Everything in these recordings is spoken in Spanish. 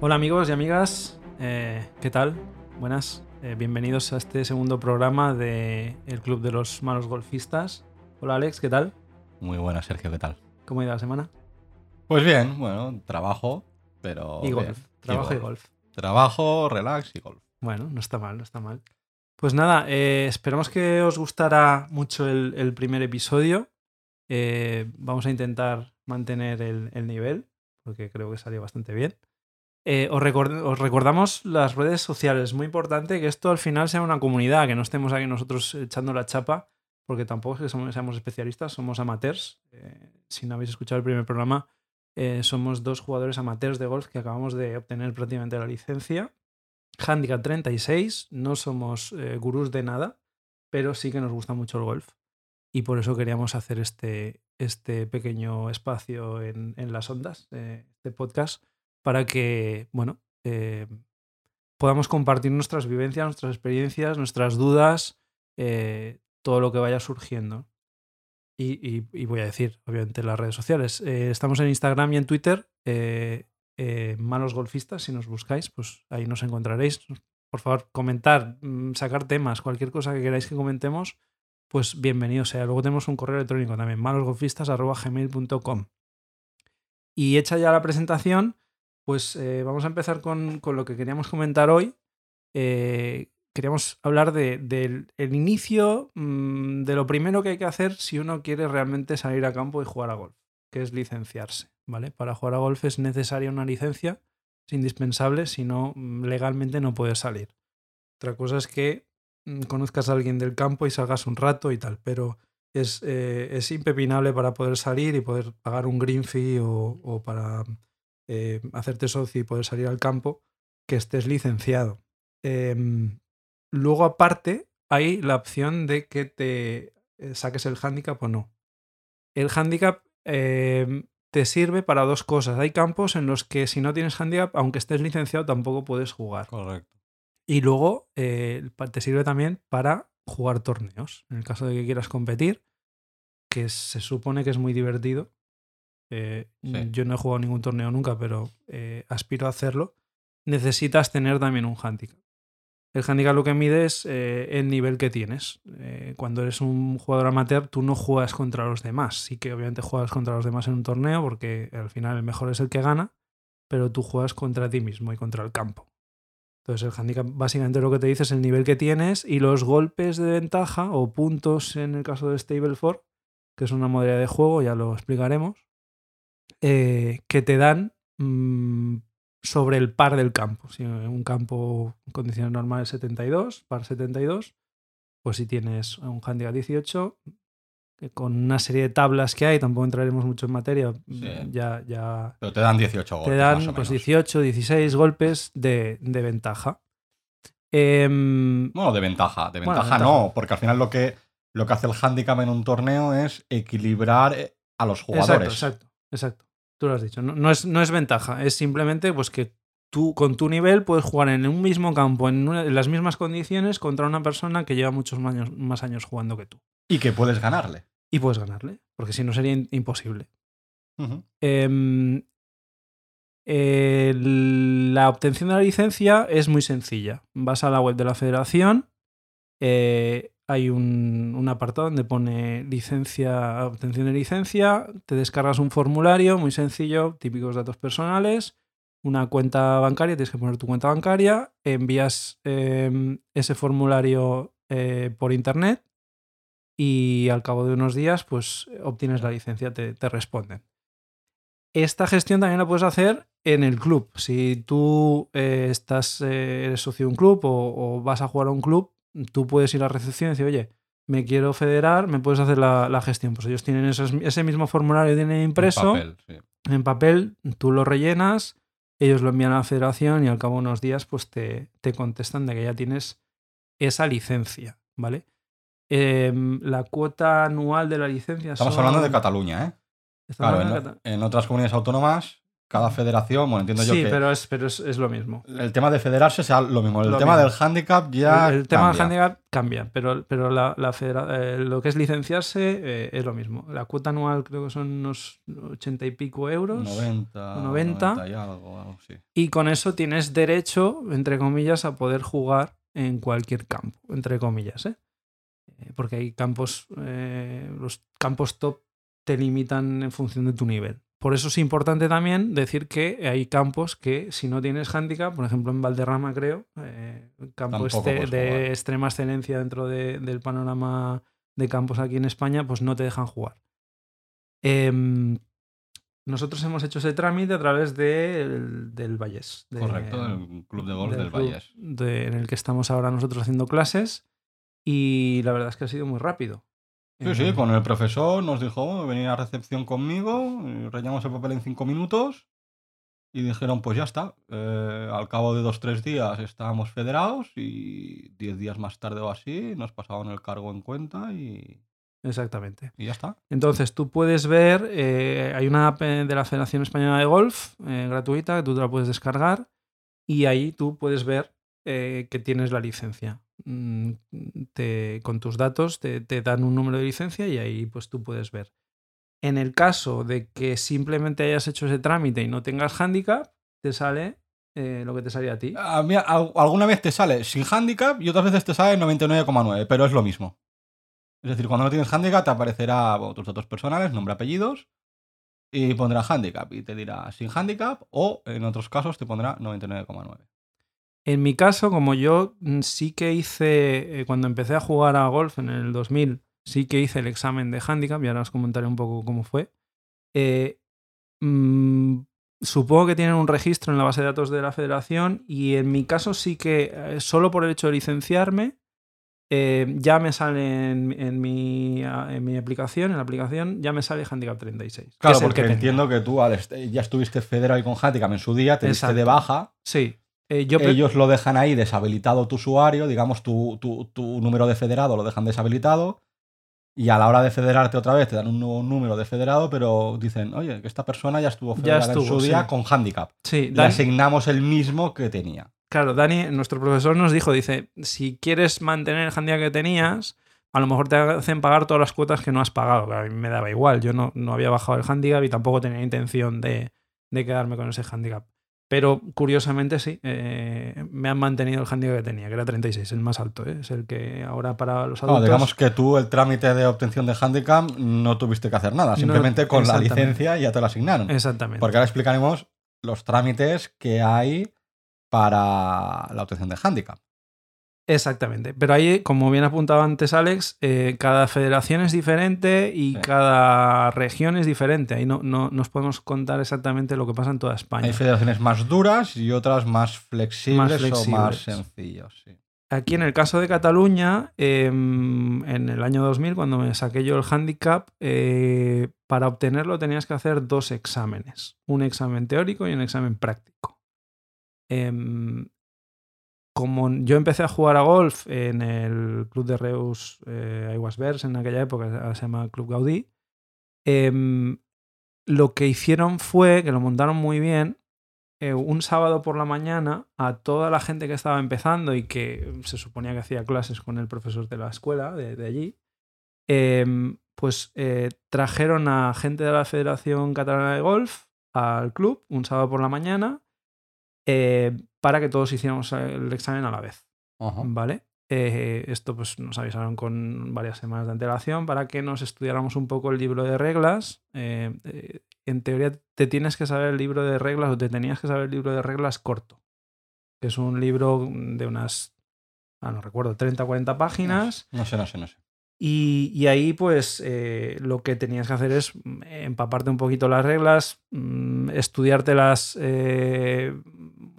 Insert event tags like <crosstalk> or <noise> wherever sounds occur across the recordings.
Hola amigos y amigas, eh, ¿qué tal? Buenas, eh, bienvenidos a este segundo programa de El Club de los Malos Golfistas. Hola Alex, ¿qué tal? Muy buena, Sergio, ¿qué tal? ¿Cómo ha ido la semana? Pues bien, bueno, trabajo, pero. Y golf, bien. trabajo y golf. Trabajo, relax y golf. Bueno, no está mal, no está mal. Pues nada, eh, esperamos que os gustará mucho el, el primer episodio. Vamos a intentar mantener el, el nivel, porque creo que salió bastante bien. Eh, os, record- os recordamos las redes sociales. Es muy importante que esto al final sea una comunidad, que no estemos aquí nosotros echando la chapa, porque tampoco es que somos- seamos especialistas, somos amateurs. Eh, si no habéis escuchado el primer programa, eh, somos dos jugadores amateurs de golf que acabamos de obtener prácticamente la licencia. Handicap 36, no somos gurús de nada, pero sí que nos gusta mucho el golf. Y por eso queríamos hacer este, este pequeño espacio en, en las ondas, este podcast, para que, bueno, eh, podamos compartir nuestras vivencias, nuestras experiencias, nuestras dudas, eh, todo lo que vaya surgiendo. Y, voy a decir, obviamente, las redes sociales. Eh, estamos en Instagram y en Twitter, Malos Golfistas, si nos buscáis, pues ahí nos encontraréis. Por favor, comentar, mm, sacar temas, cualquier cosa que queráis que comentemos, pues bienvenido sea. Luego tenemos un correo electrónico también, malosgolfistas.gmail.com. Y hecha ya la presentación, pues eh, vamos a empezar con, con lo que queríamos comentar hoy. Eh, queríamos hablar de- del el inicio, mm, de lo primero que hay que hacer si uno quiere realmente salir a campo y jugar a golf, que es licenciarse. ¿vale? Para jugar a golf es necesaria una licencia, es indispensable, si no, mm, legalmente no puedes salir. Otra cosa es que mm, conozcas a alguien del campo y salgas un rato y tal, pero es, eh, es impepinable para poder salir y poder pagar un green fee o para eh, hacerte socio y poder salir al campo, que estés licenciado. Em, luego, aparte, hay la opción de que te eh, saques el handicap o no. El handicap em, te sirve para dos cosas. Hay campos en los que si no tienes handicap, aunque estés licenciado, tampoco puedes jugar. Correcto. Y luego eh, te sirve también para jugar torneos. En el caso de que quieras competir, que se supone que es muy divertido. Eh, Sí. Yo no he jugado ningún torneo nunca, pero eh, aspiro a hacerlo. Necesitas tener también un handicap. El handicap lo que mide es eh, el nivel que tienes. Cuando eres un jugador amateur, tú no juegas contra los demás. Sí que obviamente juegas contra los demás en un torneo, porque al final el mejor es el que gana, pero tú juegas contra ti mismo y contra el campo. Entonces el handicap básicamente lo que te dice es el nivel que tienes y los golpes de ventaja o puntos en el caso de Stableford, que es una modalidad de juego, ya lo explicaremos, eh, que te dan mm, sobre el par del campo. Si un campo en condiciones normales 72, par 72, pues si tienes un handicap 18, que con una serie de tablas que hay, tampoco entraremos mucho en materia, Sí. ya, ya Pero te dan 18 golpes. te dan más o pues, menos. 18, 16 golpes de, de ventaja. Em, Bueno, de ventaja. De Bueno, ventaja ventaja. no, porque al final lo que, lo que hace el handicap en un torneo es equilibrar eh, a los jugadores. Exacto, exacto, exacto. Tú lo has dicho. No, no es, no es ventaja, es simplemente pues que tú con tu nivel puedes jugar en un mismo campo, en, una- en las mismas condiciones, contra una persona que lleva muchos años, más años jugando que tú. Y que puedes ganarle. Y puedes ganarle, porque si no sería imposible. Em, la obtención de la licencia es muy sencilla. Vas a la web de la federación, eh, hay un, apartado donde pone licencia, obtención de licencia, te descargas un formulario muy sencillo, típicos datos personales, una cuenta bancaria, tienes que poner tu cuenta bancaria, envías em, ese formulario eh, por internet y al cabo de unos días pues obtienes la licencia, te, te responden. Esta gestión también la puedes hacer en el club. Si tú eh, estás, eh, eres socio de un club o, o vas a jugar a un club, tú puedes ir a recepción y decir, oye, me quiero federar, me puedes hacer la, la gestión. Pues ellos tienen esos- ese mismo formulario, tienen impreso Papel, sí. en papel, tú lo rellenas, ellos lo envían a la federación y al cabo de unos días pues te, te contestan de que ya tienes esa licencia, ¿vale? Em, la cuota anual de la licencia Estamos son- hablando de Cataluña, ¿eh? Claro, Cata- en otras comunidades autónomas cada federación, bueno, entiendo yo sí, que pero, es, pero es, es lo mismo. el tema de federarse sea lo mismo. El Lo tema mismo. del handicap ya. el, el tema del handicap cambia, pero, pero la, la federa- eh, lo que es licenciarse eh, es lo mismo. La cuota anual creo que son unos 80 y pico euros. 90, 90. 90 y algo, algo así. Y con eso tienes derecho, entre comillas, a poder jugar en cualquier campo, entre comillas, ¿eh? Eh, Porque hay campos, eh, los campos top te limitan en función de tu nivel. Por eso es importante también decir que hay campos que si no tienes handicap, por ejemplo en Valderrama creo, eh, campo este de extrema excelencia dentro de- del panorama de campos aquí en España, pues no te dejan jugar. Em, nosotros hemos hecho ese trámite a través del, del Vallés. de- Correcto, el club de golf del, club Vallés. de- en el que estamos ahora nosotros haciendo clases. Y la verdad es que ha sido muy rápido. Sí, sí, con el profesor nos dijo, venir a recepción conmigo, rellenamos el papel en cinco minutos y dijeron, pues ya está. Eh, al cabo de dos, tres días estábamos federados y diez días más tarde o así nos pasaban el cargo en cuenta y, Exactamente. y ya está. Entonces tú puedes ver, eh, hay una app eh, de la Federación Española de Golf eh, gratuita que tú te la puedes descargar y ahí tú puedes ver eh, que tienes la licencia. Mm, te- con tus datos te, dan un número de licencia y ahí pues tú puedes ver. En el caso de que simplemente hayas hecho ese trámite y no tengas handicap, te sale eh, lo que te salía a ti. Alguna vez te sale sin handicap y otras veces te sale 99,9, pero es lo mismo. Es decir, cuando no tienes handicap te aparecerá tus datos personales, nombre, apellidos, y pondrá handicap y te dirá sin handicap o en otros casos te pondrá 99,9. En mi caso, como yo mm, sí que hice, eh, cuando empecé a jugar a golf en el 2000, sí que hice el examen de handicap y ahora os comentaré un poco cómo fue. Eh, mm, supongo que tienen un registro en la base de datos de la federación y en mi caso sí que eh, solo por el hecho de licenciarme ya me sale en, en mi, a- en mi aplicación, en la aplicación ya me sale handicap 36. que Claro, porque que entiendo que tú al ya estuviste federal con handicap en su día, te diste de baja, Sí. Eh, yo ellos lo dejan ahí deshabilitado tu usuario, digamos tu, tu- tu número de federado lo dejan deshabilitado y a la hora de federarte otra vez te dan un nuevo número de federado, pero dicen, oye, que esta persona ya estuvo Ya federada en estuvo, su día con handicap. sí, Le asignamos el mismo que tenía. Claro, Dani, nuestro profesor nos dijo, dice, si quieres mantener el handicap que tenías, a lo mejor te hacen pagar todas las cuotas que no has pagado. A mí me daba igual, yo no, no había bajado el handicap y tampoco tenía intención de, de quedarme con ese handicap. Pero curiosamente sí, eh, me han mantenido el handicap que tenía, que era 36, el más alto, ¿eh? es el que ahora para los No, adultos... digamos que tú el trámite de obtención de handicap no tuviste que hacer nada, simplemente con la licencia ya te lo asignaron. Exactamente. Porque ahora explicaremos los trámites que hay para la obtención de handicap. Exactamente. Pero ahí, como bien apuntaba antes Alex, eh, cada federación es diferente y Sí. cada región es diferente. Ahí no, no nos podemos contar exactamente lo que pasa en toda España. Hay federaciones más duras y otras más flexibles, o más sí. Aquí en el caso de Cataluña, eh, en el año 2000, cuando me saqué yo el handicap, eh, para obtenerlo tenías que hacer dos exámenes, un examen teórico y un examen práctico. Em, como yo empecé a jugar a golf en el club de Reus eh, Aguas Verds en aquella época, se llama Club Gaudí, em, lo que hicieron fue, que lo montaron muy bien, eh, un sábado por la mañana a toda la gente que estaba empezando y que se suponía que hacía clases con el profesor de la escuela de, de allí, em, pues eh, trajeron a gente de la Federación Catalana de Golf al club un sábado por la mañana eh, para que todos hiciéramos el examen a la vez. Ajá. ¿Vale? Eh, esto pues nos avisaron con varias semanas de antelación para que nos estudiáramos un poco el libro de reglas. Eh, en teoría te tienes que saber el libro de reglas o te tenías que saber el libro de reglas corto. Que es un libro de unas, ah, no recuerdo, 30 o 40 páginas. No sé, no sé, no sé. Y, y ahí, pues, eh, lo que tenías que hacer es mm, empaparte un poquito las reglas, mm, estudiártelas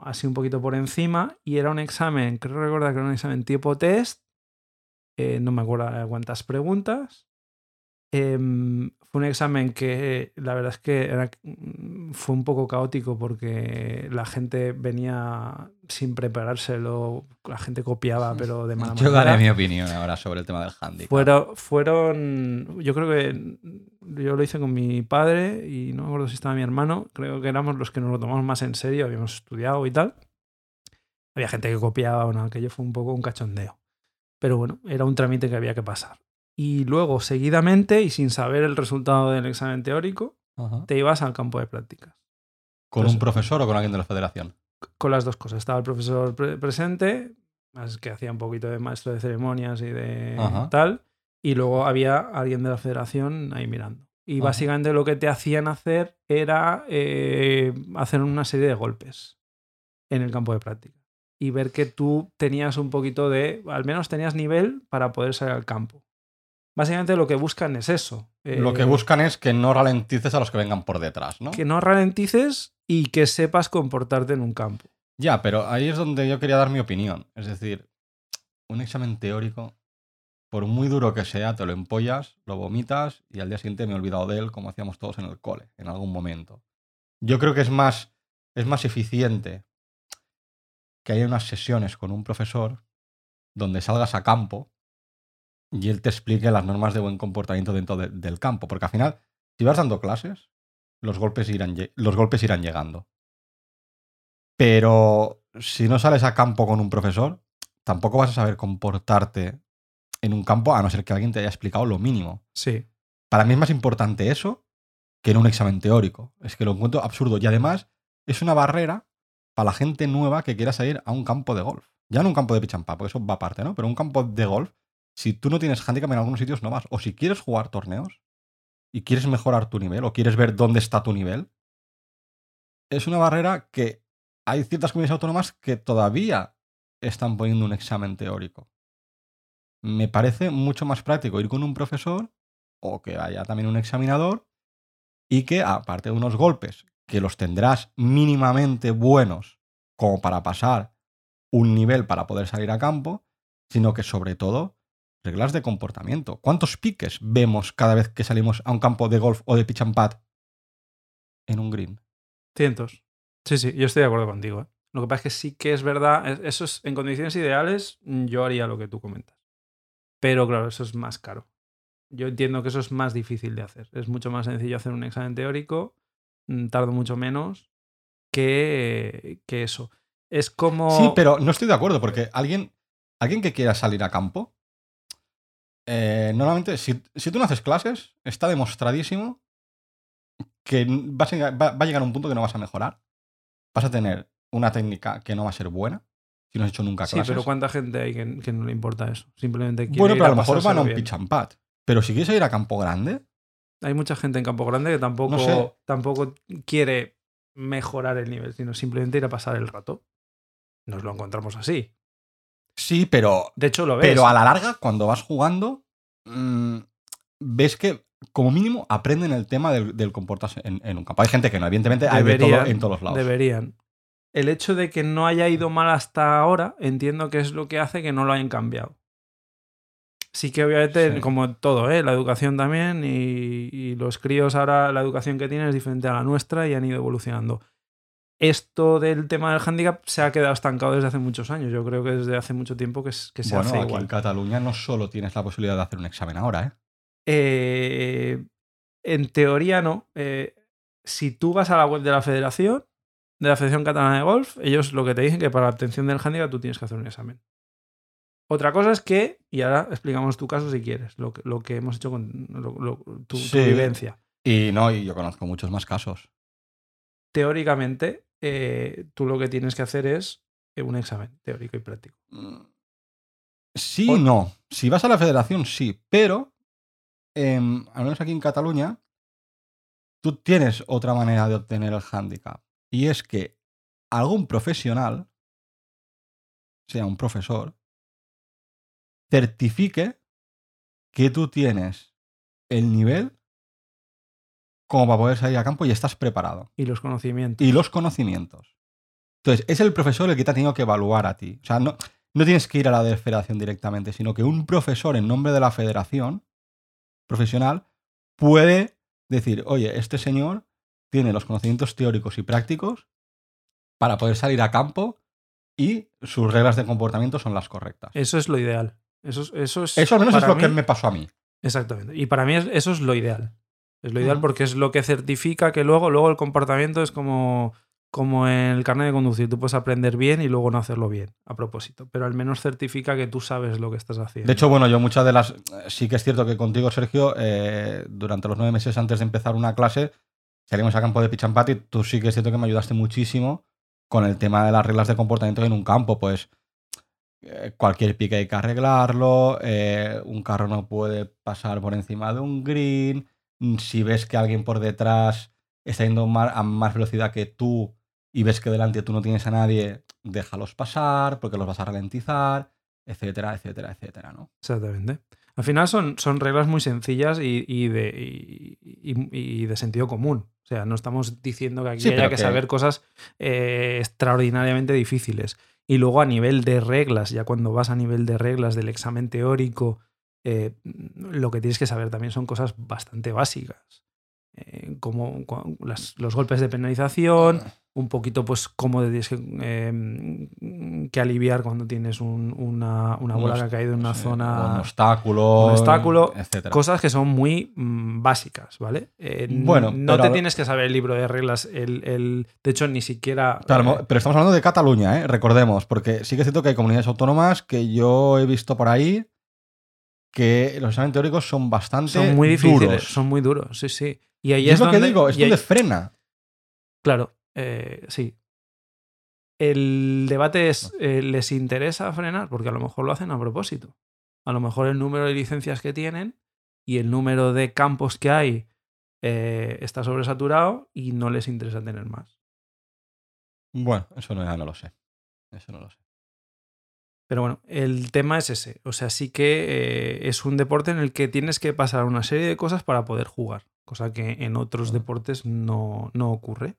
así un poquito por encima. Y era un examen, creo recordar que era un examen tipo test. eh, no me acuerdo cuántas preguntas. Em, fue un examen que la verdad es que era- mm, fue un poco caótico porque la gente venía sin preparárselo, la gente copiaba, pero de mala Yo manera. daré mi opinión ahora sobre el tema del handicap. Fueron, fueron, yo creo que yo lo hice con mi padre y no me acuerdo si estaba mi hermano. Creo que éramos los que nos lo tomamos más en serio, habíamos estudiado y tal. Había gente que copiaba, bueno, aquello fue un poco un cachondeo. Pero bueno, era un trámite que había que pasar. Y luego, seguidamente, y sin saber el resultado del examen teórico, Ajá. te ibas al campo de prácticas. ¿Con un profesor o con alguien de la federación? Con las dos cosas. Estaba el profesor pre- presente, más que hacía un poquito de maestro de ceremonias y de Ajá. tal. Y luego había alguien de la federación ahí mirando. Y Ajá. básicamente lo que te hacían hacer era eh, hacer una serie de golpes en el campo de práctica. Y ver que tú tenías un poquito de, al menos tenías nivel para poder salir al campo. Básicamente lo que buscan es eso. Lo que eh, buscan es que no ralentices a los que vengan por detrás, ¿no? Que no ralentices y que sepas comportarte en un campo. Ya, pero ahí es donde yo quería dar mi opinión. Es decir, un examen teórico, por muy duro que sea, te lo empollas, lo vomitas y al día siguiente me he olvidado de él como hacíamos todos en el cole, en algún momento. Yo creo que es más, es más eficiente que haya unas sesiones con un profesor donde salgas a campo y él te explique las normas de buen comportamiento dentro de- del campo. Porque al final, si vas dando clases, los golpes irán, los golpes irán llegando. Pero si no sales a campo con un profesor, tampoco vas a saber comportarte en un campo a no ser que alguien te haya explicado lo mínimo. Sí. Para mí es más importante eso que en un examen teórico. Es que lo encuentro absurdo. Y además es una barrera para la gente nueva que quiera salir a un campo de golf. Ya no un campo de putt, porque eso va aparte, ¿no? Pero un campo de golf, si tú no tienes handicap en algunos sitios, no vas. O si quieres jugar torneos y quieres mejorar tu nivel o quieres ver dónde está tu nivel, es una barrera que hay ciertas comunidades autónomas que todavía están poniendo un examen teórico. Me parece mucho más práctico ir con un profesor o que haya también un examinador y que aparte de unos golpes que los tendrás mínimamente buenos como para pasar un nivel para poder salir a campo, sino que sobre todo reglas de comportamiento. ¿Cuántos piques vemos cada vez que salimos a un campo de golf o de pitch and putt en un green? Cientos. Sí, sí, yo estoy de acuerdo contigo. ¿eh? Lo que pasa es que sí que es verdad, es- eso es, en condiciones ideales, mm, yo haría lo que tú comentas. Pero claro, eso es más caro. Yo entiendo que eso es más difícil de hacer. Es mucho más sencillo hacer un examen teórico, mm, tardo mucho menos que, que eso. Es como... Sí, pero no estoy de acuerdo porque alguien, alguien que quiera salir a campo, eh, normalmente, si, si tú no haces clases, está demostradísimo que vas a, va, va a llegar un punto que no vas a mejorar. Vas a tener una técnica que no va a ser buena si no has hecho nunca Sí, clases. pero ¿cuánta gente hay que, que no le importa eso? Simplemente quiere bueno, ir pero a lo mejor van a un pitch and putt. Pero si quieres ir a campo grande, Hay mucha gente en Campo Grande que tampoco, No sé. tampoco quiere mejorar el nivel, sino simplemente ir a pasar el rato. Nos lo encontramos así. Sí, pero De hecho, lo ves. Pero a la larga, cuando vas jugando, mm, ves que como mínimo aprenden el tema del, del comportarse en, en un campo. Hay gente que no, evidentemente hay de todo Deberían, en todos los lados. Deberían. El hecho de que no haya ido mal hasta ahora, entiendo que es lo que hace que no lo hayan cambiado. Sí que obviamente, Sí. como todo, ¿eh? la educación también y, y los críos ahora, la educación que tienen es diferente a la nuestra y han ido evolucionando. Esto del tema del handicap se ha quedado estancado desde hace muchos años. Yo creo que desde hace mucho tiempo que, es- que se bueno, hace aquí igual. en Cataluña no solo tienes la posibilidad de hacer un examen ahora, ¿eh? Eh, en teoría no. Eh, si tú vas a la web de la federación, de la Federación Catalana de Golf, ellos lo que te dicen que para la obtención del handicap tú tienes que hacer un examen. Otra cosa es que, y ahora explicamos tu caso si quieres, lo que, lo que hemos hecho con lo- lo- tu, tu vivencia. Y no, y yo conozco muchos más casos. Teóricamente, eh, tú lo que tienes que hacer es eh, un examen teórico y práctico. Mm, Sí, O- no. Si vas a la federación, sí. Pero, em, al menos aquí en Cataluña, tú tienes otra manera de obtener el handicap. Y es que algún profesional, sea un profesor, certifique que tú tienes el nivel como para poder salir a campo y estás preparado Y los conocimientos. y los conocimientos. Entonces, es el profesor el que te ha tenido que evaluar a ti. O sea, no, no tienes que ir a la de federación directamente, sino que un profesor en nombre de la federación profesional puede decir, oye, este señor tiene los conocimientos teóricos y prácticos para poder salir a campo y sus reglas de comportamiento son las correctas. Eso es lo ideal. Eso, es- eso es. Eso al menos es lo que me pasó a mí. Exactamente. Y para mí es- eso es lo ideal. Es lo ideal porque es lo que certifica que luego, luego el comportamiento es como, como en el carnet de conducir. Tú puedes aprender bien y luego no hacerlo bien, a propósito. Pero al menos certifica que tú sabes lo que estás haciendo. De hecho, bueno, yo muchas de las. Sí que es cierto que contigo, Sergio, eh, durante los nueve meses antes de empezar una clase, salimos a campo de y tú sí que es cierto que me ayudaste muchísimo con el tema de las reglas de comportamiento en un campo. Pues eh, cualquier pique hay que arreglarlo, eh, un carro no puede pasar por encima de un green. Mm, Si ves que alguien por detrás está yendo a más velocidad que tú y ves que delante tú no tienes a nadie, déjalos pasar porque los vas a ralentizar, etcétera, etcétera, etcétera, ¿no? Exactamente. Al final son, son reglas muy sencillas y, y de, y- de sentido común. O sea, no estamos diciendo que aquí Sí, haya que- saber cosas eh, extraordinariamente difíciles. Y luego a nivel de reglas, ya cuando vas a nivel de reglas del examen teórico, eh, lo que tienes que saber también son cosas bastante básicas. Eh, como las- los golpes de penalización, un poquito pues cómo tienes que, eh, que aliviar cuando tienes un- una, una bola que ha caído en una sí, zona Un obstáculo. un obstáculo, etcétera. cosas que son muy mm, básicas, ¿vale? Eh, Bueno, no te tienes que saber el libro de reglas, el, el- de hecho ni siquiera... Mo- pero estamos hablando de Cataluña, ¿eh? recordemos, porque sí que es cierto que hay comunidades autónomas que yo he visto por ahí que los exámenes teóricos son bastante son muy difíciles, duros. son muy duros, sí, sí. Y ahí Y es lo que donde- digo, es ahí- donde frena. Claro, eh, sí. El debate es, eh, ¿les interesa frenar? Porque a lo mejor lo hacen a propósito. A lo mejor el número de licencias que tienen y el número de campos que hay eh, está sobresaturado y no les interesa tener más. Bueno, eso no, ya no lo sé. Eso no lo sé. Pero bueno, el tema es ese. O sea, sí que eh, es un deporte en el que tienes que pasar una serie de cosas para poder jugar. Cosa que en otros deportes no, no ocurre.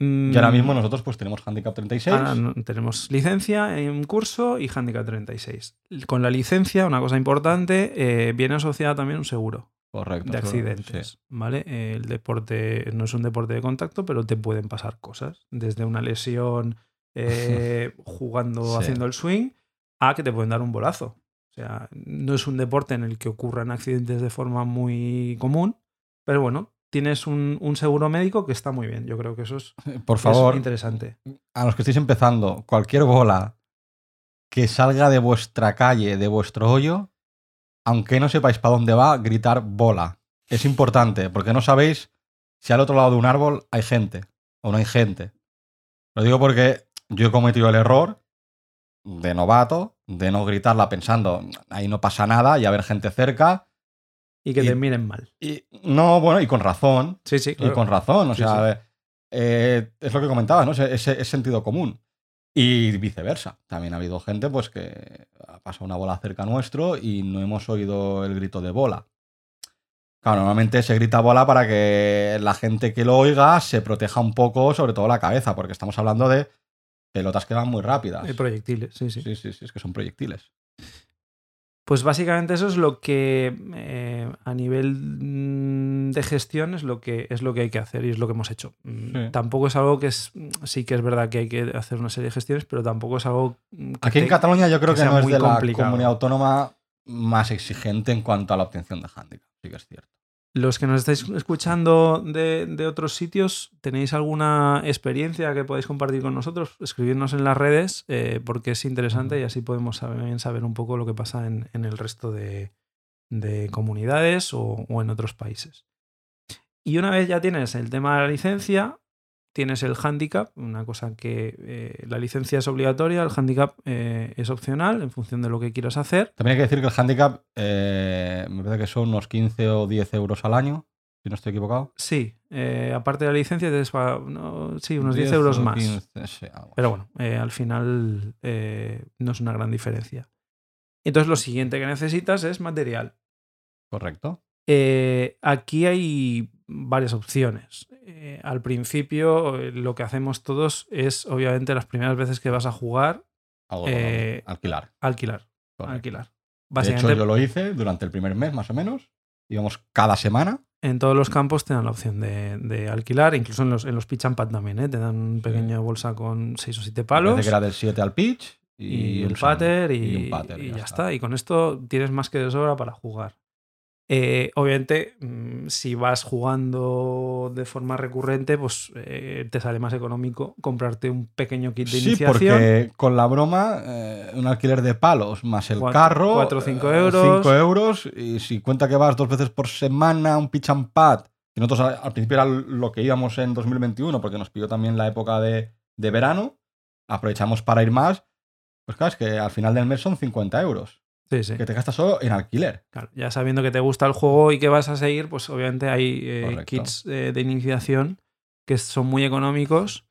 Y ahora Mm, mismo nosotros pues tenemos handicap 36. ahora tenemos licencia en un curso y handicap 36. Con la licencia, una cosa importante, eh, viene asociada también un seguro Correcto. de accidentes. sí. ¿Vale? El deporte no es un deporte de contacto, pero te pueden pasar cosas. Desde una lesión eh, jugando, Sí. haciendo el swing, a que te pueden dar un bolazo. O sea, no es un deporte en el que ocurran accidentes de forma muy común, pero bueno, tienes un, un seguro médico que está muy bien. Yo creo que eso es, <laughs> Por es favor, interesante. a los que estéis empezando, cualquier bola que salga de vuestra calle, de vuestro hoyo, aunque no sepáis para dónde va, gritar bola. Es importante, porque no sabéis si al otro lado de un árbol hay gente o no hay gente. Lo digo porque yo he cometido el error de novato, de no gritarla pensando, ahí no pasa nada y haber gente cerca. Y que Y- te miren mal. Y no, bueno, y con razón, Sí, sí, y claro. con razón, o Sí, sea, eh, es lo que comentabas, ¿no? Ese sentido común. Y viceversa. También ha habido gente pues que ha pasado una bola cerca nuestro y no hemos oído el grito de bola. Claro, normalmente se grita bola para que la gente que lo oiga se proteja un poco, sobre todo la cabeza, porque estamos hablando de pelotas que van muy rápidas. Hay proyectiles, sí, sí. Sí, sí, sí, es que son proyectiles. Pues básicamente eso es lo que eh, a nivel mm, de gestión es lo que es lo que hay que hacer y es lo que hemos hecho. Mm, Sí. Tampoco es algo que es sí que es verdad que hay que hacer una serie de gestiones, pero tampoco es algo que Aquí en Cataluña yo creo que que, no es de la comunidad autónoma más exigente en cuanto a la obtención de handicap. Sí que es cierto. Los que nos estáis escuchando de, de otros sitios, ¿tenéis alguna experiencia que podáis compartir con nosotros? Escribirnos en las redes eh, porque es interesante y así podemos saber, saber un poco lo que pasa en, en el resto de, de comunidades o, o en otros países. Y una vez ya tienes el tema de la licencia, tienes el handicap, una cosa que eh, la licencia es obligatoria, el handicap eh, es opcional en función de lo que quieras hacer. También hay que decir que el handicap eh, me parece que son unos 15 o 10 euros al año, si no estoy equivocado. Sí, aparte de la licencia, te despa- no, sí, unos 10, euros más. 15, sí, algo Pero bueno, al final no es una gran diferencia. Entonces lo siguiente que necesitas es material. Correcto. Eh, aquí hay varias opciones. Eh, al principio eh, lo que hacemos todos es, obviamente, las primeras veces que vas a jugar, Algo Eh, alquilar. alquilar. correcto. Alquilar. De hecho, yo lo hice durante el primer mes, más o menos. Íbamos cada semana. en todos los campos te dan la opción de, de alquilar, incluso en los, en los pitch and pad también, ¿eh? te dan una Sí. pequeña bolsa con 6 o 7 Me palos. parece que era del 7 al pitch. Y, y, un pater y, Y un pater, y ya ya, está. está. Y con esto tienes más que de sobra para jugar. Eh, obviamente, mm, si vas jugando de forma recurrente, pues eh, te sale más económico comprarte un pequeño kit de Sí, iniciación. porque con la broma, eh, un alquiler de palos más el Cuatro- carro. cuatro o cinco eh, euros. cinco euros. Y si cuenta que vas dos veces por semana, un pitch and pad, que nosotros al, principio era lo que íbamos en 2021, porque nos pilló también la época de, de verano, aprovechamos para ir más. Pues claro, es que al final del mes son 50 euros, Sí, sí. que te gastas solo en alquiler. Claro, ya sabiendo que te gusta el juego y que vas a seguir, pues obviamente hay eh, kits eh, de iniciación que son muy económicos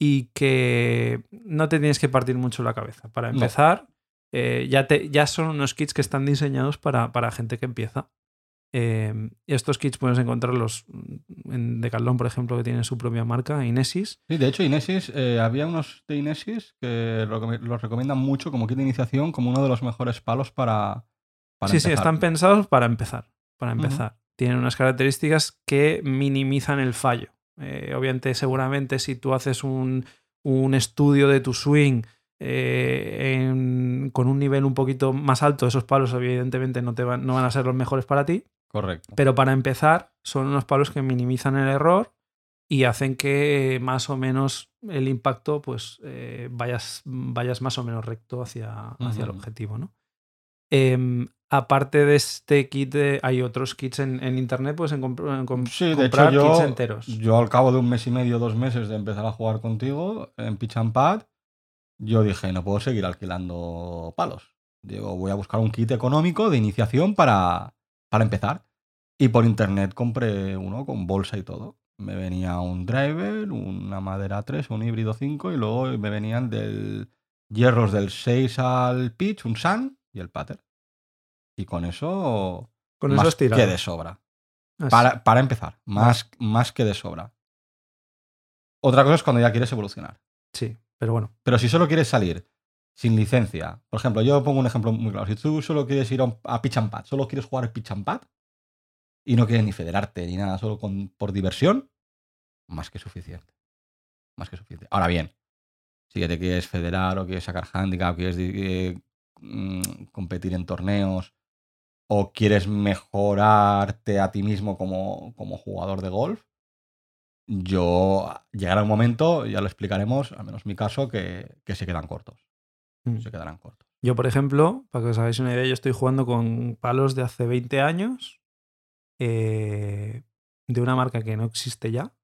y que no te tienes que partir mucho la cabeza. Para No. empezar, eh, ya, te, ya son unos kits que están diseñados para, para gente que empieza. Eh, estos kits puedes encontrarlos en Decathlon, por ejemplo, que tiene su propia marca, Inesis. Sí, de hecho, Inesis, eh, había unos de Inesis que lo- los recomiendan mucho como kit de iniciación, como uno de los mejores palos para, para sí, sí, están pensados para empezar. Para empezar. Tienen unas características que minimizan el fallo. Eh, obviamente, seguramente, si tú haces un, un estudio de tu swing eh, en- con un nivel un poquito más alto, esos palos, evidentemente, no, te van, no van a ser los mejores para ti. Correcto. Pero para empezar, son unos palos que minimizan el error y hacen que más o menos el impacto, pues eh, vayas, vayas más o menos recto hacia, hacia el objetivo, ¿no? Em, aparte de este kit, hay otros kits en, en internet, pues en, comp- en com- Sí, de hecho, comprar yo, kits enteros. yo al cabo de un mes y medio, dos meses de empezar a jugar contigo en Pitch and Pad, yo dije, no puedo seguir alquilando palos. Digo, voy a buscar un kit económico de iniciación para, para empezar. Y por internet compré uno con bolsa y todo. Me venía un driver, una madera 3, un híbrido 5 y luego me venían del hierros del 6 al pitch, un sun y el pater. Y con eso, Con más que de sobra. Así. Para, para empezar, más, más que de sobra. Otra cosa es cuando ya quieres evolucionar. Sí, pero bueno. Pero si solo quieres salir sin licencia, por ejemplo, yo pongo un ejemplo muy claro. Si tú solo quieres ir a, un- pitch and pad, solo quieres jugar pitch and pad y no quieres ni federarte ni nada, solo con, por diversión, más que suficiente. Más que suficiente. Ahora bien, si te quieres federar o quieres sacar handicap, quieres eh, mm, competir en torneos o quieres mejorarte a ti mismo como, como jugador de golf, yo llegará un momento, ya lo explicaremos, al menos mi caso, que, que se quedan cortos. Mm. Se quedarán cortos. Yo, por ejemplo, para que os hagáis una idea, yo estoy jugando con palos de hace 20 años, eh, de una marca que no existe ya.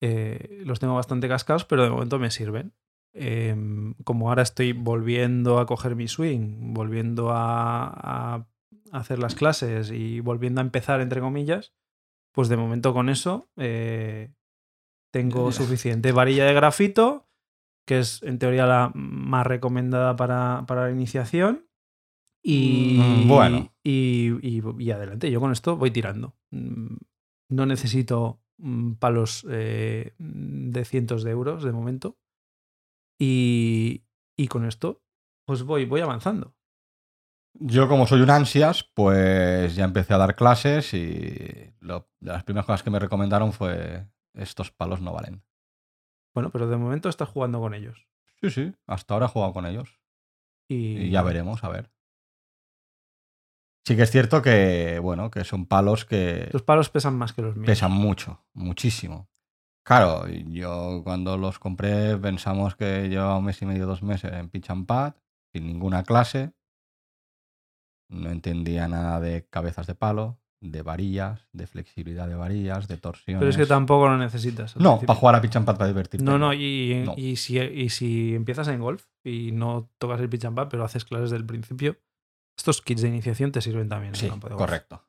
Eh, los tengo bastante cascados, pero de momento me sirven. Em, como ahora estoy volviendo a coger mi swing, volviendo a, a hacer las clases y volviendo a empezar, entre comillas, pues de momento con eso eh, tengo suficiente varilla de grafito, que es en teoría la más recomendada para, para la iniciación. Y, Mm, bueno. y, y- y adelante, yo con esto voy tirando. Mm, No necesito mm, palos eh, de cientos de euros de momento. Y, y con esto, pues voy, voy avanzando. Yo, como soy un ansias, pues ya empecé a dar clases y lo- de las primeras cosas que me recomendaron fue estos palos no valen. Bueno, pero de momento estás jugando con ellos. Sí, sí, hasta ahora he jugado con ellos. Y, Y ya veremos, a ver. Sí que es cierto que, bueno, que son palos que Los palos pesan más que los míos. pesan mucho, muchísimo. Claro, yo cuando los compré pensamos que llevaba un mes y medio, dos meses en pitch and pad, sin ninguna clase. No entendía nada de cabezas de palo, de varillas, de flexibilidad de varillas, de torsiones. Pero es que tampoco lo necesitas. No, principio. para jugar a pitch and pad para divertirte. No, no, y, No. Y, si, y si empiezas en golf y no tocas el pitch and pad, pero haces clases del principio, estos kits de iniciación te sirven también en Sí, el campo de golf. correcto.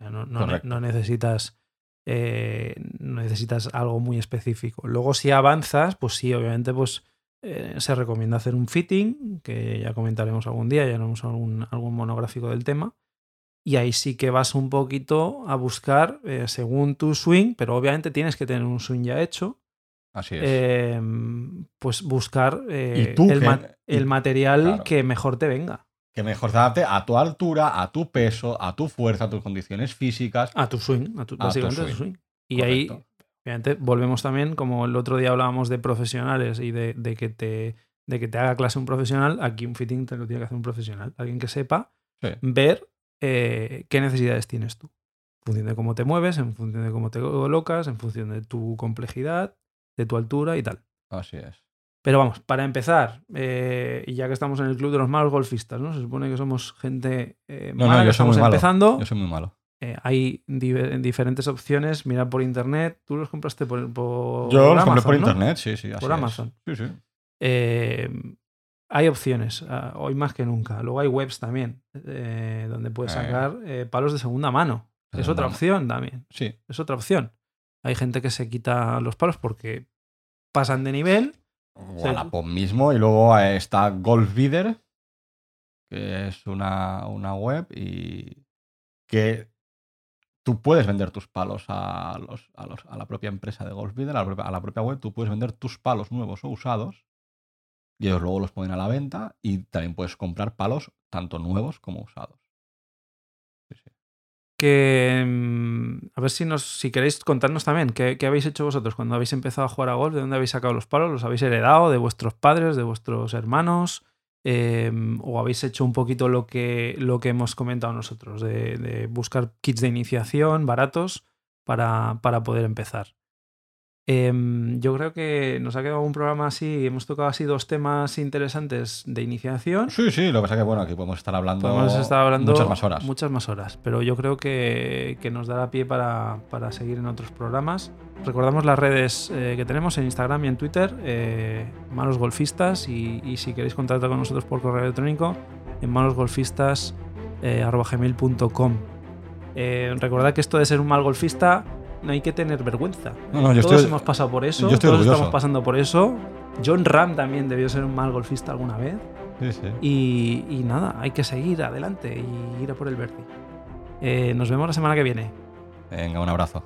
No, no correcto. no necesitas, eh, necesitas algo muy específico. Luego, si avanzas, pues sí, obviamente, pues eh, se recomienda hacer un fitting, que ya comentaremos algún día, ya haremos algún, algún monográfico del tema. Y ahí sí que vas un poquito a buscar eh, según tu swing, pero obviamente tienes que tener un swing ya hecho. Así es. eh, pues buscar eh, ¿Y tú el, ma- Y- material claro. que mejor te venga. que mejor se adapte a tu altura, a tu peso, a tu fuerza, a tus condiciones físicas. A tu swing, a tu, tu básicamente a tu swing. swing. Y ahí. Obviamente, volvemos también, como el otro día hablábamos de profesionales y de, de que te, de que te haga clase un profesional, aquí un fitting te lo tiene que hacer un profesional. Alguien que sepa Sí. ver eh, qué necesidades tienes tú. En función de cómo te mueves, en función de cómo te colocas, en función de tu complejidad, de tu altura y tal. Así es. Pero vamos, para empezar, eh, y ya que estamos en el club de los malos golfistas, ¿no? Se supone que somos gente eh, No, mala, no, que soy estamos muy malo. empezando. Yo soy muy malo. Eh, hay diferentes opciones. Mira por internet. Tú los compraste por, por Yo los Amazon, compré por ¿no? internet, sí, sí. así Por es. Amazon. Sí, sí. Hay opciones, ah, hoy más que nunca. Luego hay webs también, eh, donde puedes Eh. sacar eh, palos de segunda mano. Es otra mano. opción también. Sí. Es otra opción. Hay gente que se quita los palos porque pasan de nivel. Wallapop mismo. Y luego eh, está Golfbidder, que es una, una web y que tú puedes vender tus palos a, los, a, los- a la propia empresa de a la, propia, a la propia web. Tú puedes vender tus palos nuevos o usados y ellos luego los ponen a la venta y también puedes comprar palos tanto nuevos como usados. Que mm, a ver si nos, si queréis contarnos también qué, habéis hecho vosotros cuando habéis empezado a jugar a golf, de dónde habéis sacado los palos, los habéis heredado de vuestros padres, de vuestros hermanos, eh, o habéis hecho un poquito lo que, lo que hemos comentado nosotros, de, de buscar kits de iniciación baratos para, para poder empezar. Em, yo creo que nos ha quedado un programa así, hemos tocado así dos temas interesantes de iniciación. Sí, sí, lo que pasa es que bueno, aquí podemos estar hablando, Podemos estar hablando muchas más horas. Muchas más horas, pero yo creo que, que nos dará pie para, para seguir en otros programas. Recordamos las redes eh, que tenemos en Instagram y en Twitter, eh, Malos Golfistas, y, y si queréis contactar con nosotros por correo electrónico, en malosgolfistas.gmail.com. Eh, recordad que esto de ser un mal golfista no hay que tener vergüenza. No, no, yo todos estoy- hemos pasado por eso, todos orgulloso. estamos pasando por eso. John Ram también debió ser un mal golfista alguna vez. Sí, sí. Y, y nada, hay que seguir adelante y ir a por el verde. Eh, nos vemos la semana que viene. Venga, un abrazo.